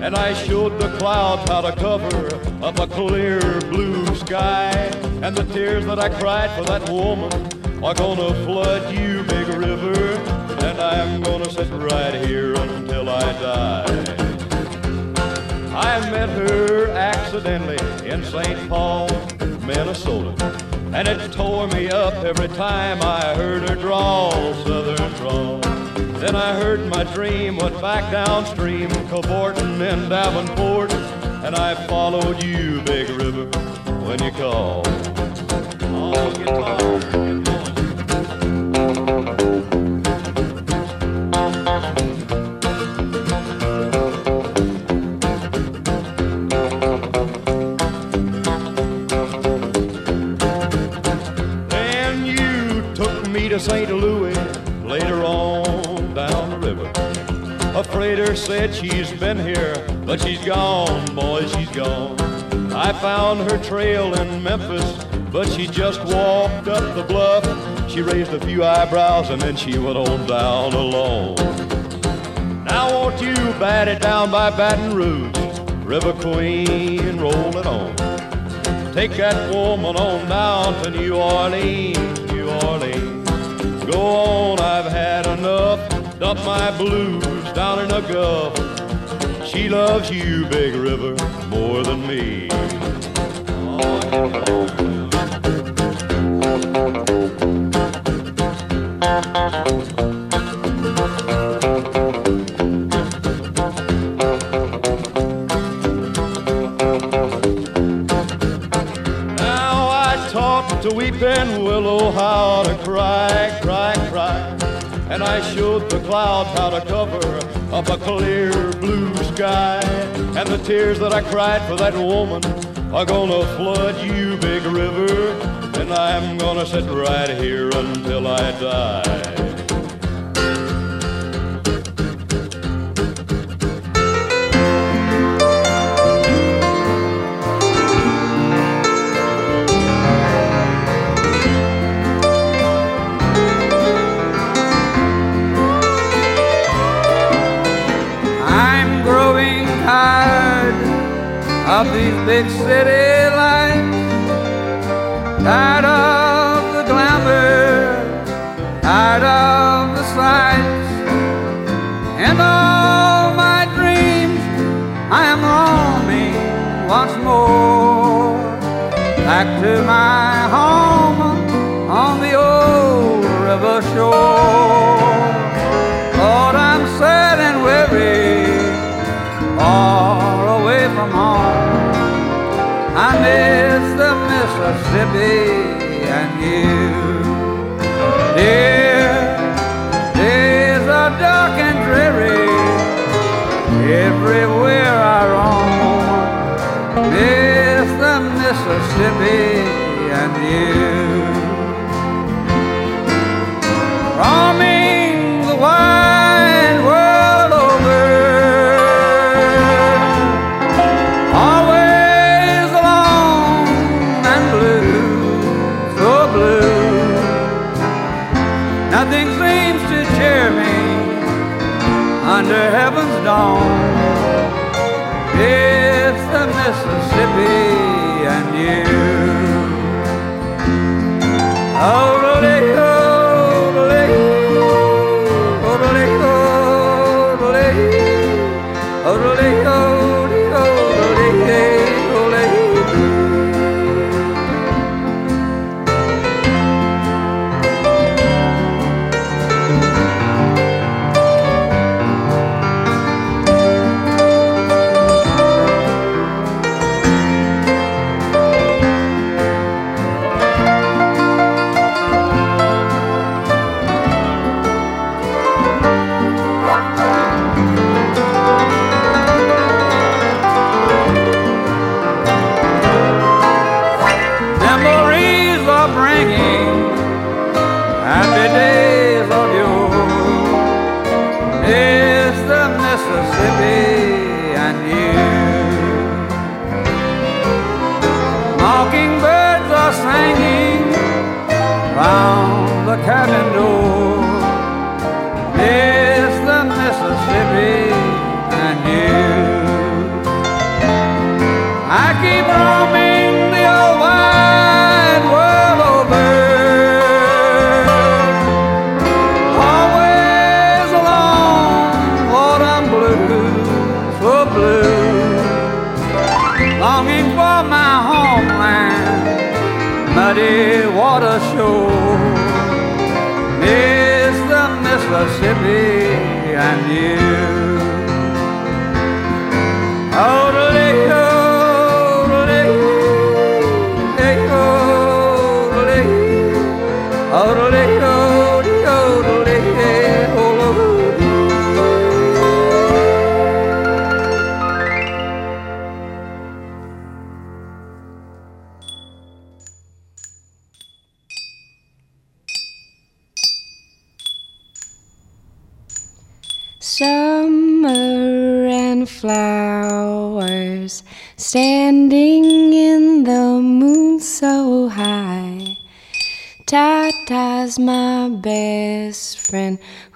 And I showed the clouds how to cover up a clear blue sky. And the tears that I cried for that woman are gonna flood you, big river. And I'm gonna sit right here until I die. I met her accidentally in St. Paul, Minnesota. And it tore me up every time I heard her drawl, southern drawl. Then I heard my dream went back downstream, cavorting in Davenport. And I followed you, Big River, when you called. Guitar. Then you took me to St. Louis Freighter said she's been here, but she's gone, boy, she's gone. I found her trail in Memphis, but she just walked up the bluff. She raised a few eyebrows and then she went on down alone. Now won't you bat it down by Baton Rouge, River Queen, roll it on. Take that woman on down to New Orleans, New Orleans. Go on, I've had Dump my blues down in the Gulf. She loves you, Big River, more than me. Now I taught the weeping willow how to cry, cry. And I showed the clouds how to cover up a clear blue sky. And the tears that I cried for that woman are gonna flood you, big river. And I'm gonna sit right here until I die. Of these big city I keep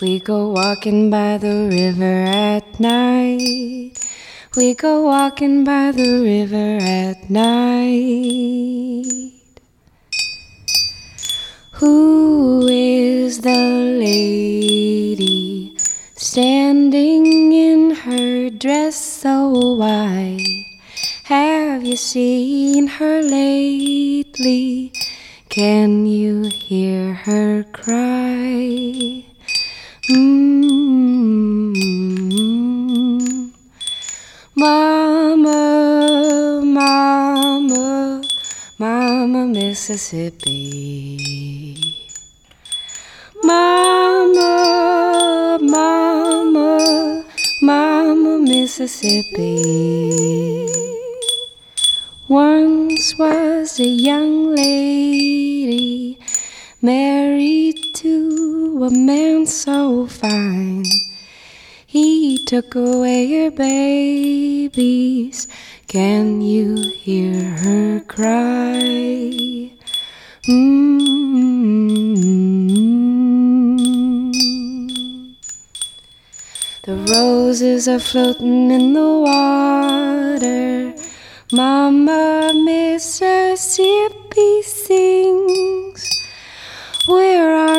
We go walking by the river at night. We go walking by the river at night. Who is the lady standing in her dress so white? Have you seen her lately? Can you hear her cry? Mm. Mama, mama, mama, Mississippi. Mama, mama, mama, Mississippi. Once was a young lady married to a man so fine. He took away her babies. Can you hear her cry? Mm. The roses are floating in the water. Mama Mississippi sings. Where are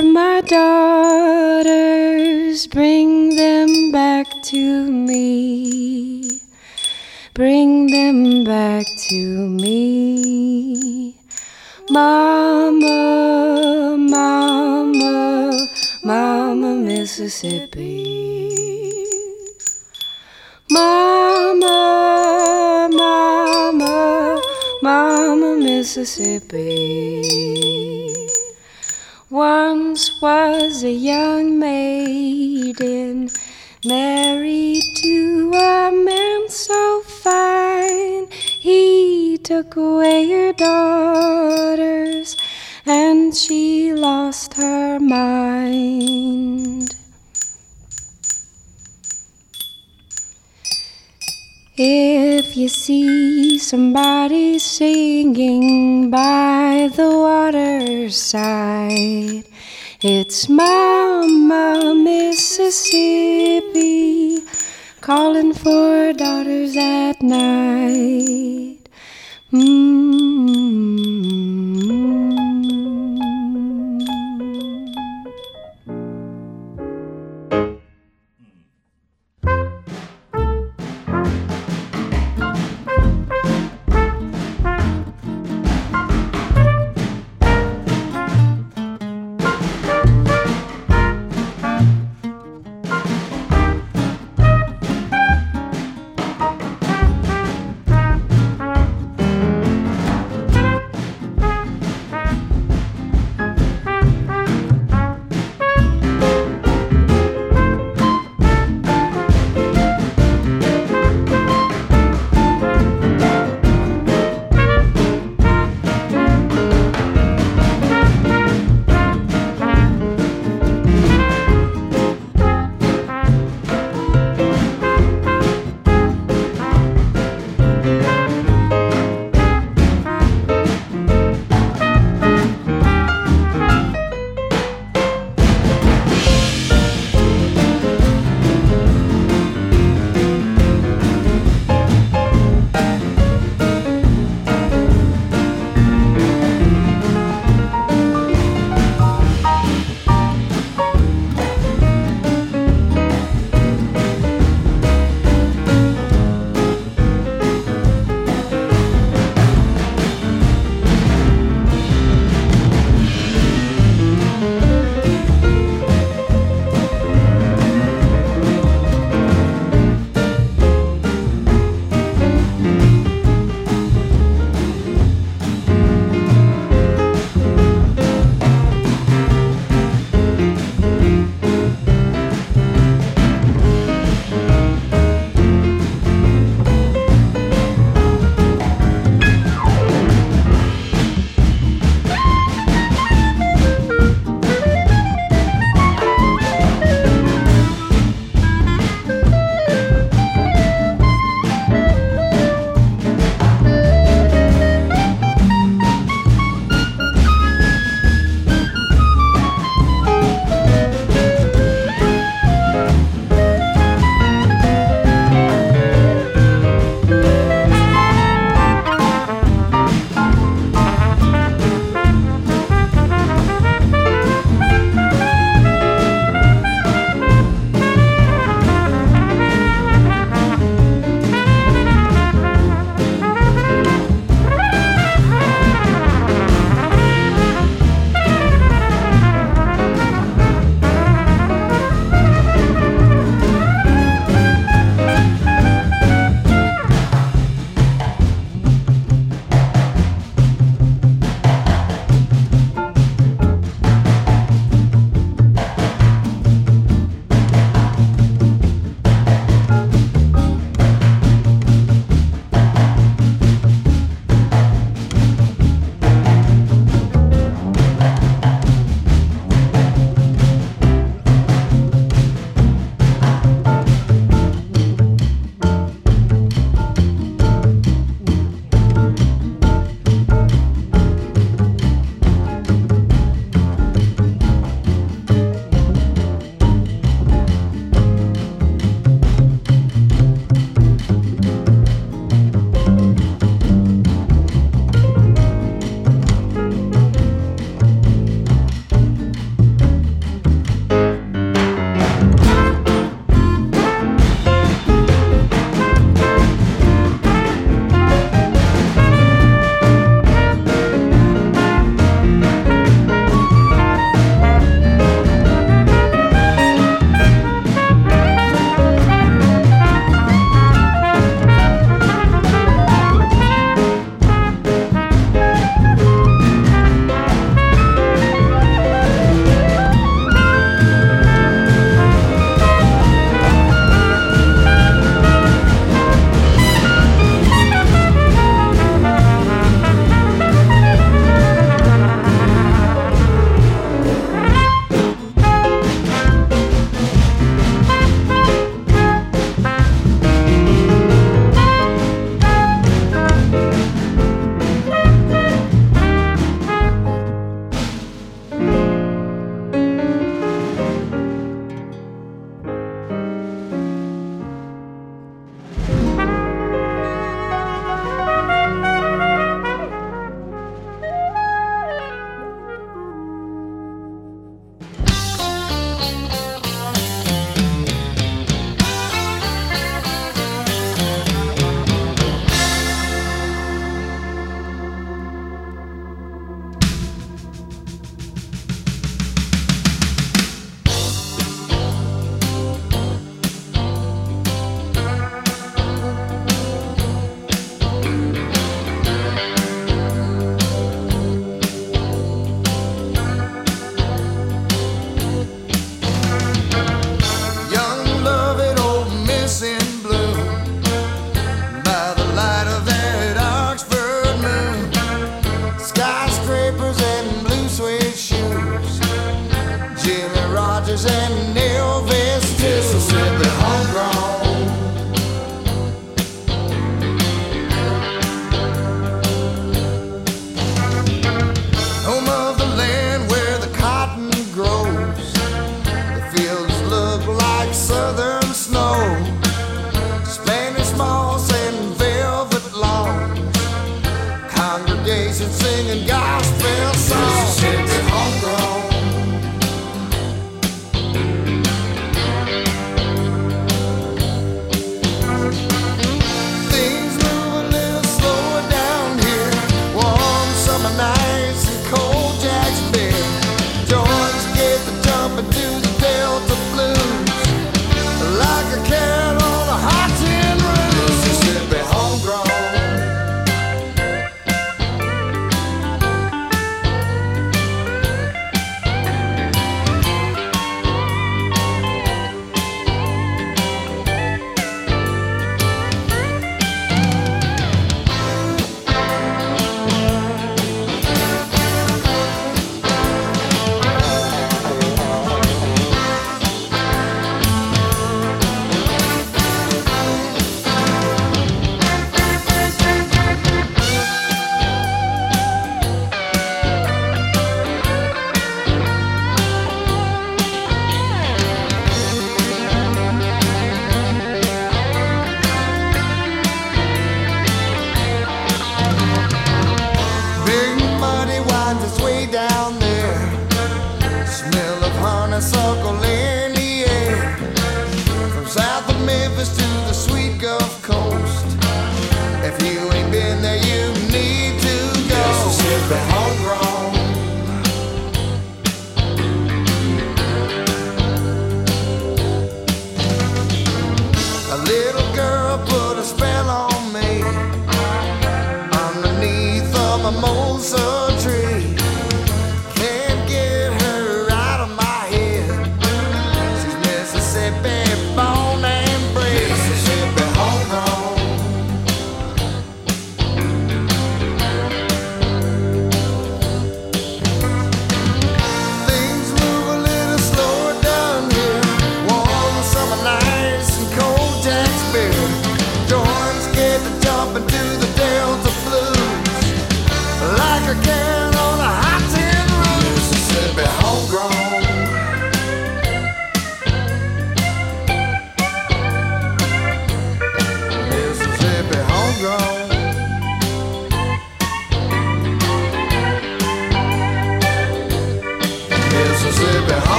daughters? Bring them back to me. Bring them back to me. Mama, mama, mama Mississippi. Mama, mama, mama Mississippi. Once was a young maiden married to a man so fine. He took away her daughters and she lost her mind. If you see somebody singing by the waterside, it's Mama Mississippi calling for daughters at night. Mm.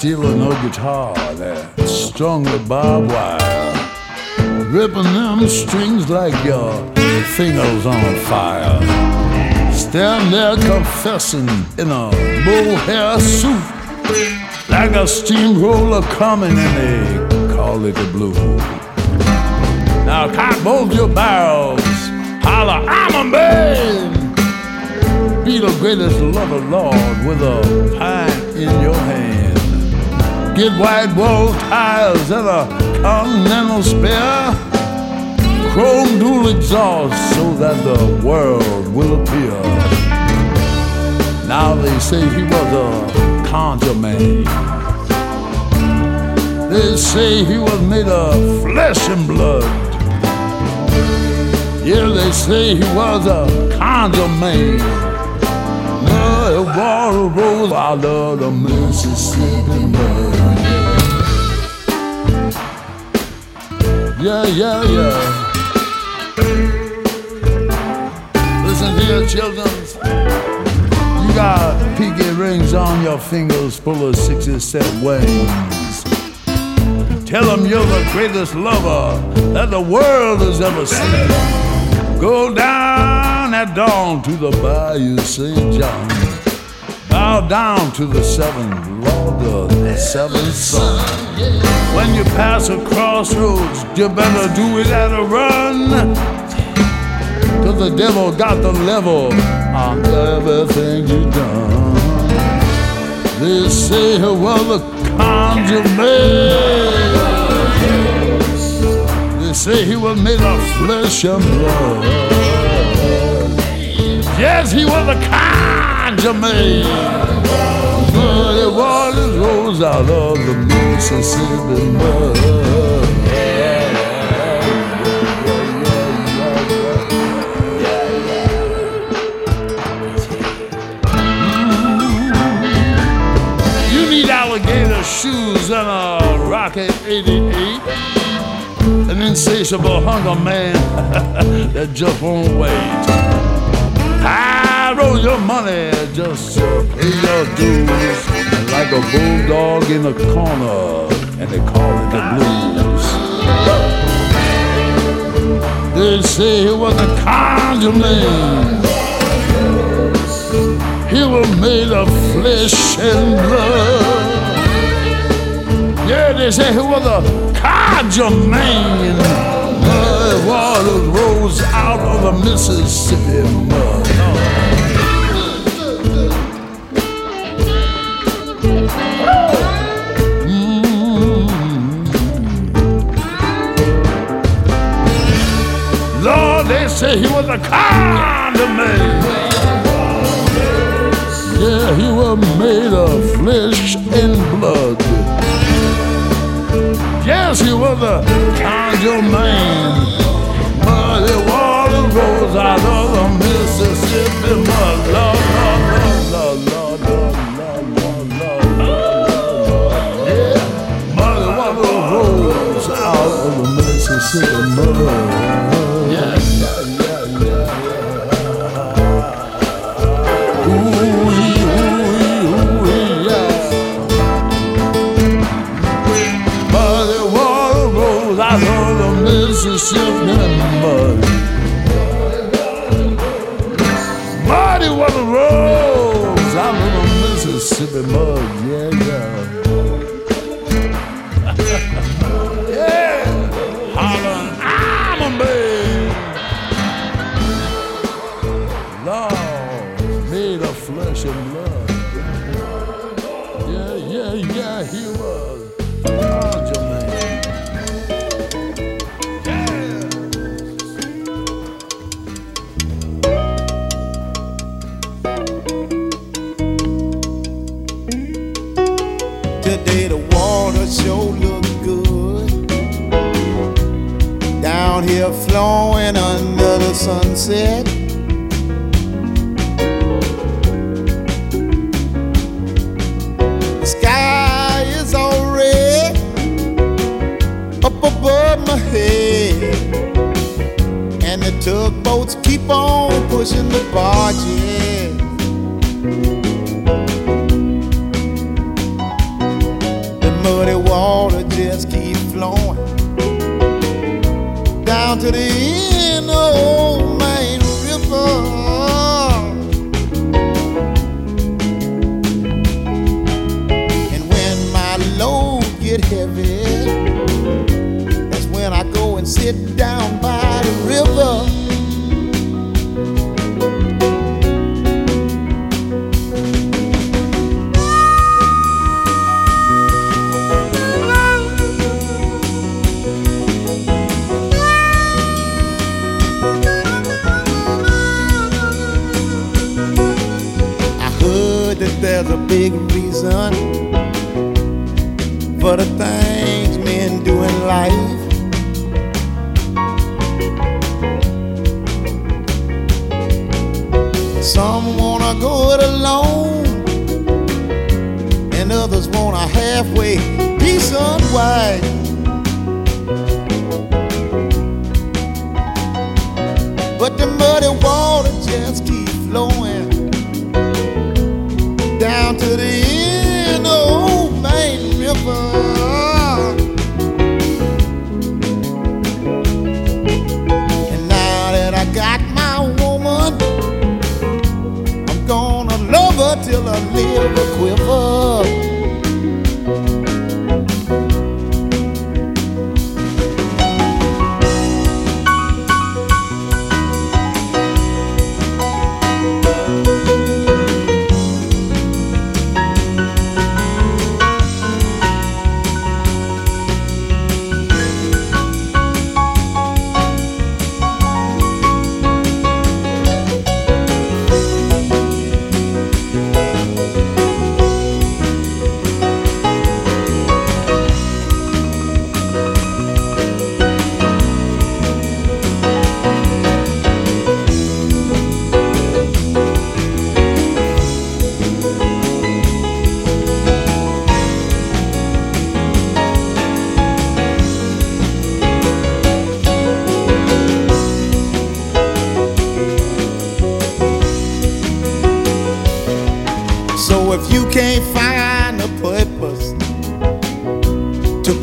Stealing no guitar that's strung with barbed wire, ripping them strings like your fingers on fire. Stand there confessing in a mohair suit, like a steamroller coming, and they call it the blues. Now cock both your barrels, holler, I'm a man be the greatest lover, Lord, with a pint in your hand. Get white wall tires and a continental spare. Chrome dual exhaust so that the world will appear. Now they say he was a conjure man. They say he was made of flesh and blood. Yeah, they say he was a conjure man. Out of the Mississippi Yeah, yeah, yeah. Listen here, children. You got pinky rings on your fingers full of 67 wings. Tell them you're the greatest lover that the world has ever seen. Go down at dawn to the Bayou St. John. Bow down to the seven the seventh son. When you pass a crossroads, you better do it at a run. Cause the devil got the level on everything you done. They say he was a conjure man. They say he was made of flesh and blood. Yes, he was a conjure man. Muddy waters rose out of the Mississippi mud. You need alligator shoes and a Rocket 88. An insatiable hunger man that just won't wait. I roll your money just to pay your dues. Like a bulldog in a corner, and they call it the blues. They say he was a conjure man. He was made of flesh and blood. Yeah, they say he was a conjure man. Mud waters rose out of the Mississippi mud. A kind of man. Yeah, he was made of flesh and blood. Yes, he was a kind of man. But it was a rose I love.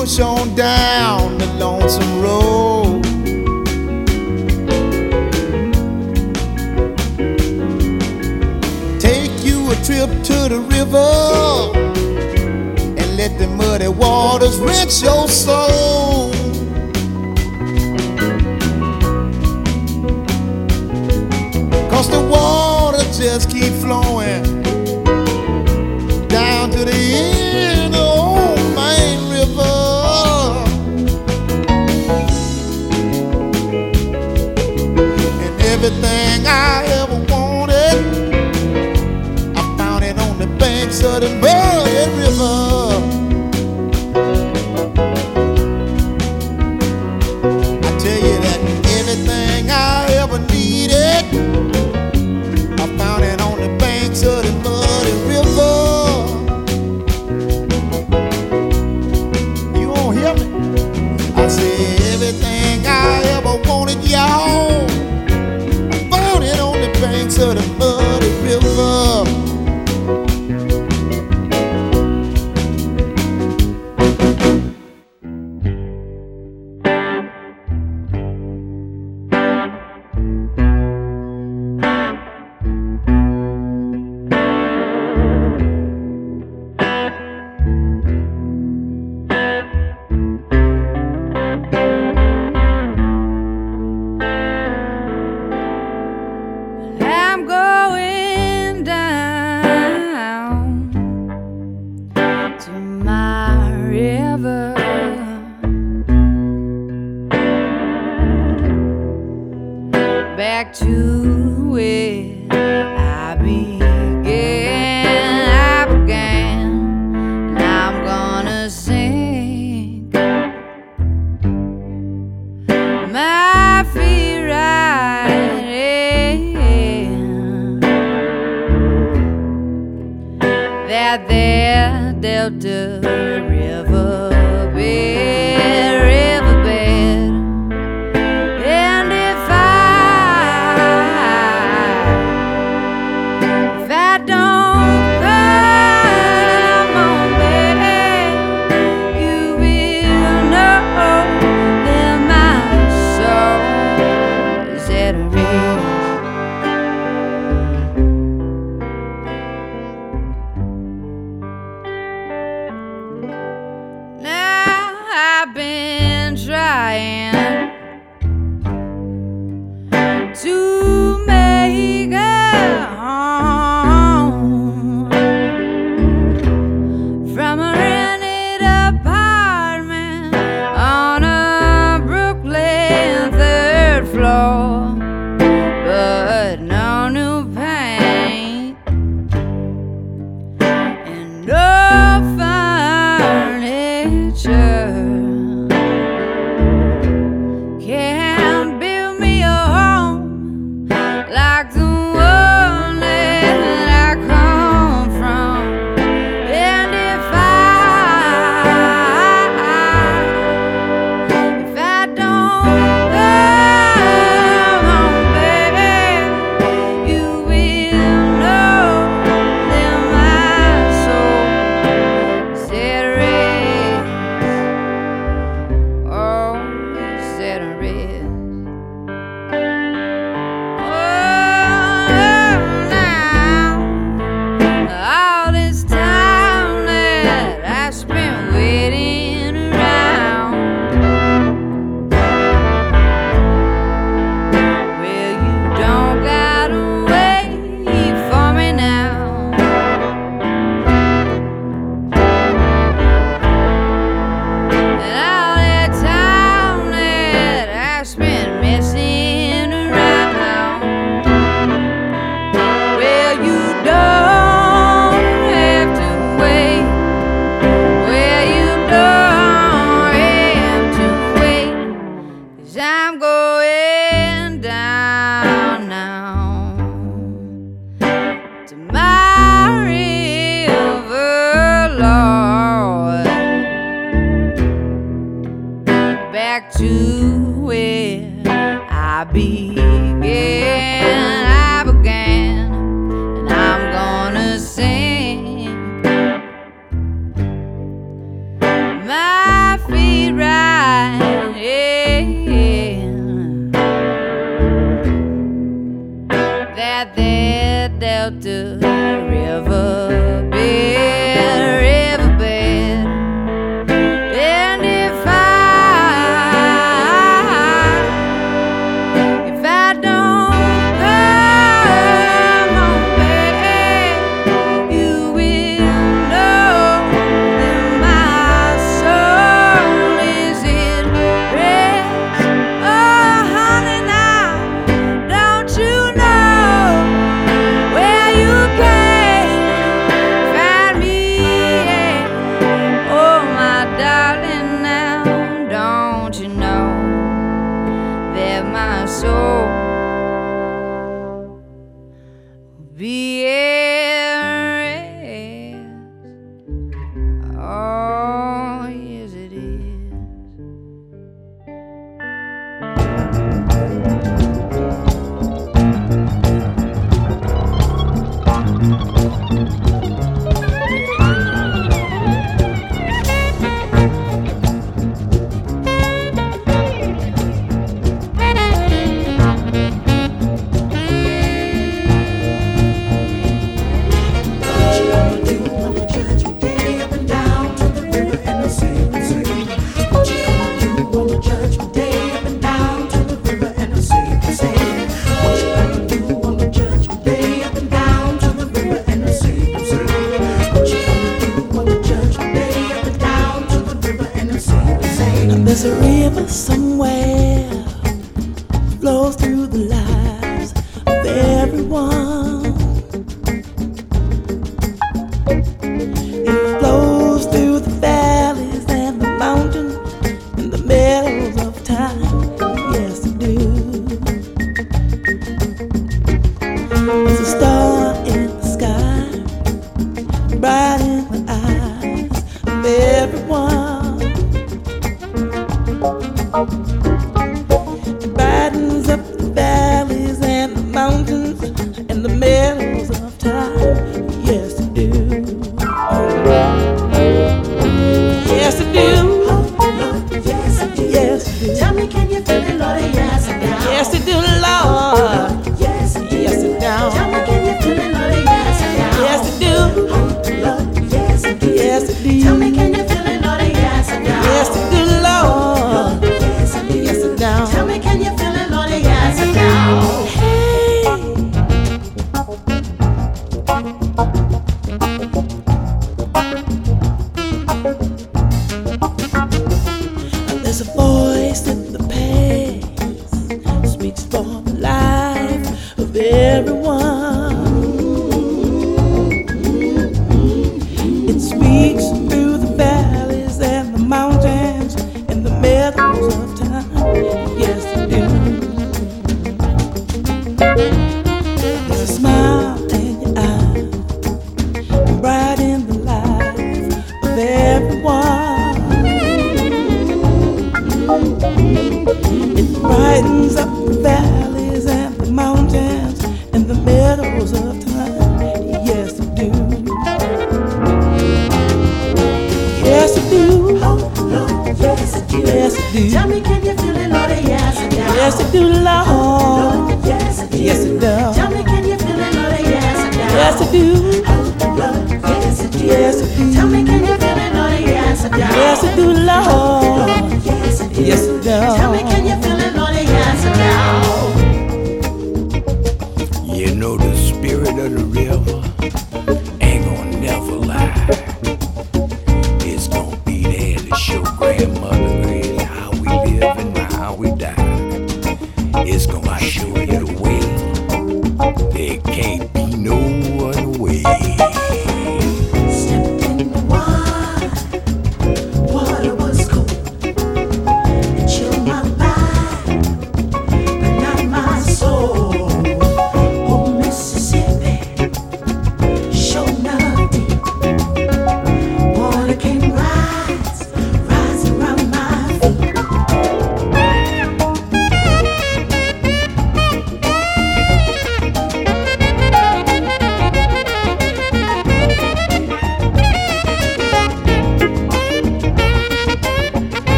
push on down the lonesome road. Take you a trip to the river and let the muddy waters rinse your soul. Cause the water just keep flowing Sudden and Boy River. This a where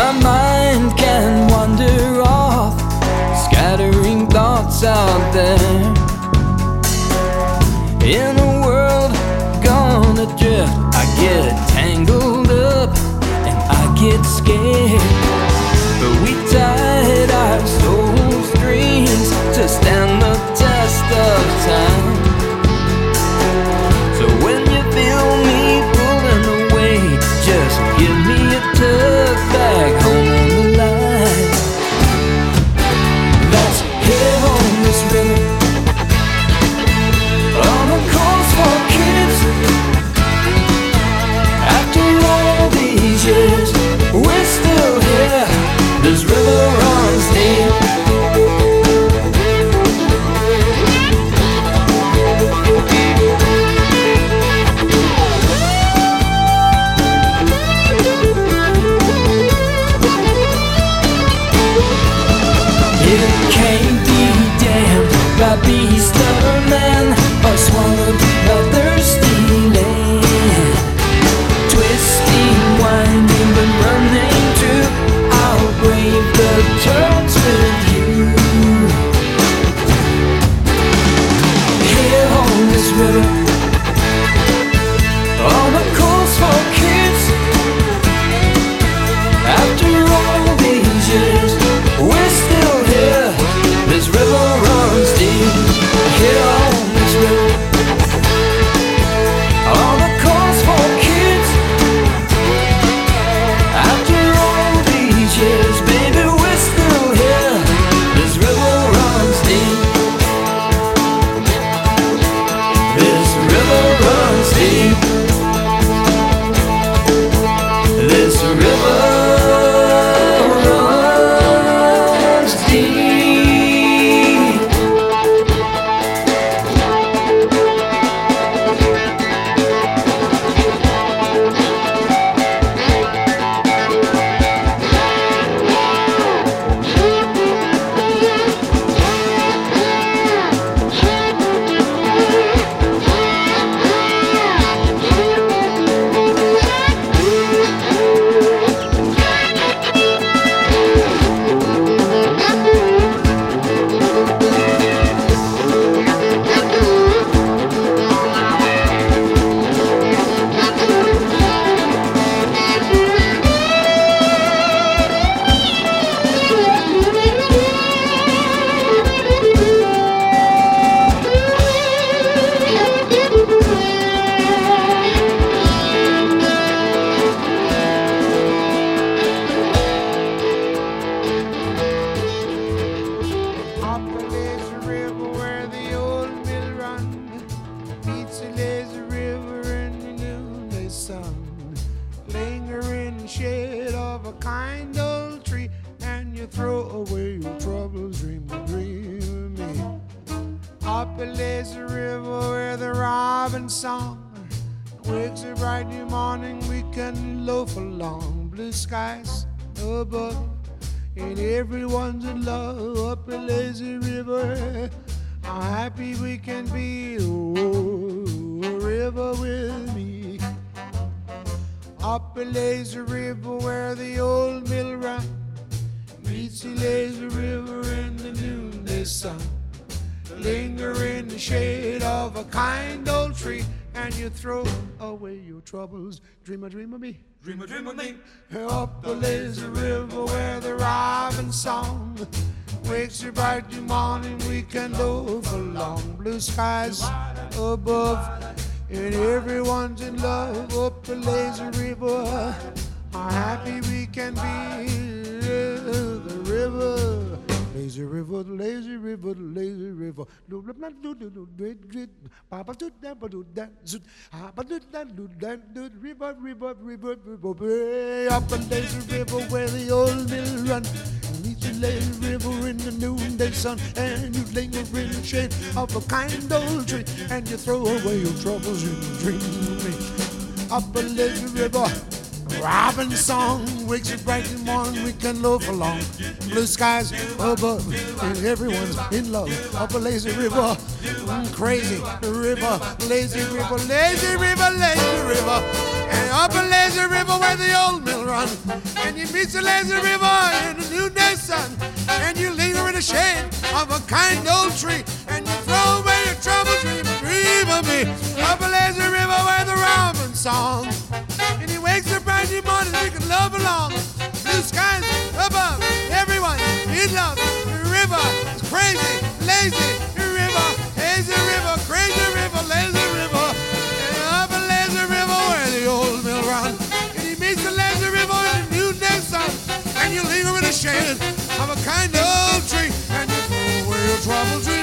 My mind can wander off, scattering thoughts out there. In a world gone adrift, I get tangled up and I get scared. Up it lazy the river where the old mill run meets the lazy river in the noonday sun. Linger in the shade of a kind old tree and you throw away your troubles. Dream a dream of me. Dream a dream of me. Up the lazy river where the robin song wakes you bright new morning. We can loaf along blue skies above and everyone's in love up the lazy river. How happy we can be, the river. Lazy river, the lazy river, the lazy river. Do do do do do do do. Papa do da ba do da zoot. Papa do. River, river, river, river. Up the lazy river where the old mill run. Lazy river in the noonday sun, and you linger in the shade of a kind old tree, and you throw away your troubles and you dream of me. Up a little river. Robin song wakes us bright the morning, we can loaf along. Blue skies above, and everyone's in love. Up a lazy river, mm, crazy river, lazy river, lazy river, lazy river. And up a lazy river where the old mill run. And you meet the lazy river in the noonday sun. And you linger in the shade of a kind old tree. And you throw away your troubles, dream, dream of me. Up a lazy river where the robin song. And he wakes up bright in morning, we can love along. Blue skies above, everyone in love. The river is crazy, lazy The river, lazy river, crazy river, lazy river. And up a lazy river where the old mill run. And he meets the lazy river in the noonday sun. And you linger in the shade of a kind old tree. And you throw away your troubles, dream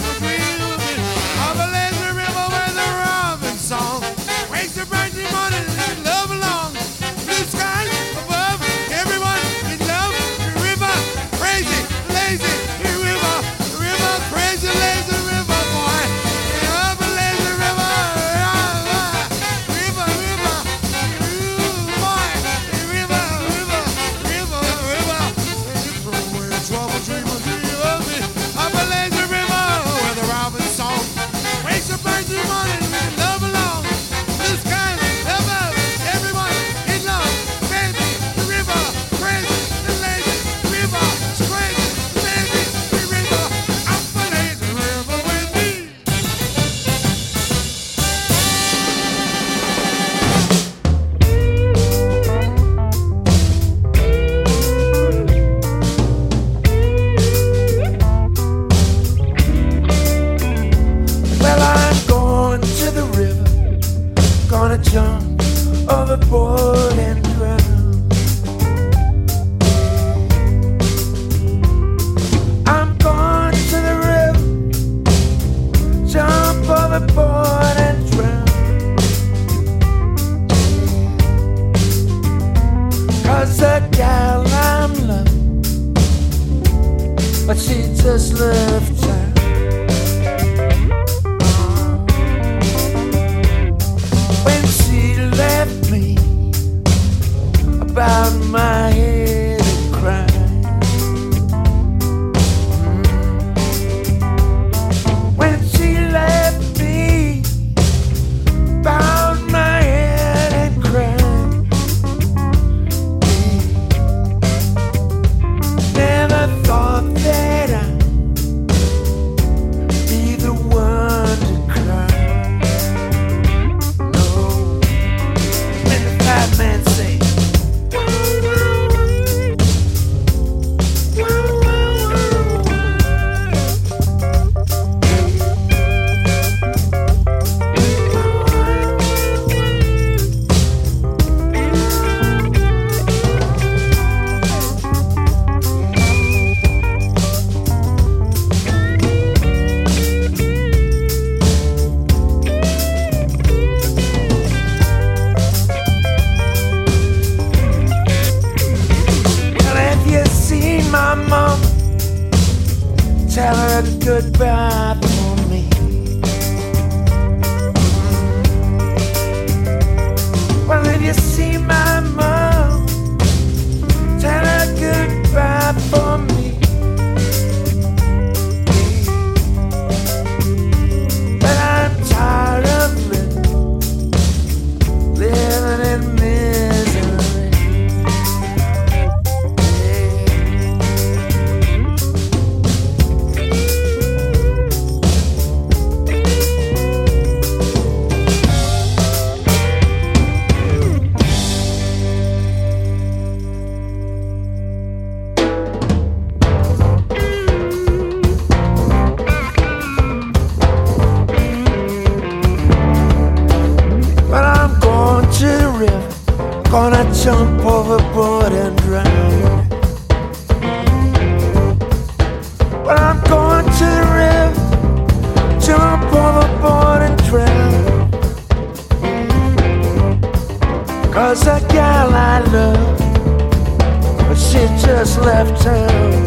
left town.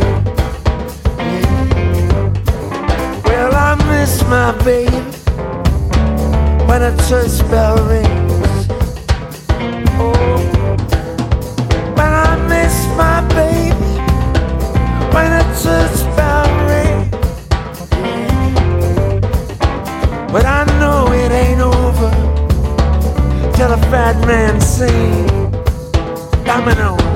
Well, I miss my baby when a church bell rings. Oh, but I miss my baby when a church bell rings. But I know it ain't over till a fat man sings. Domino.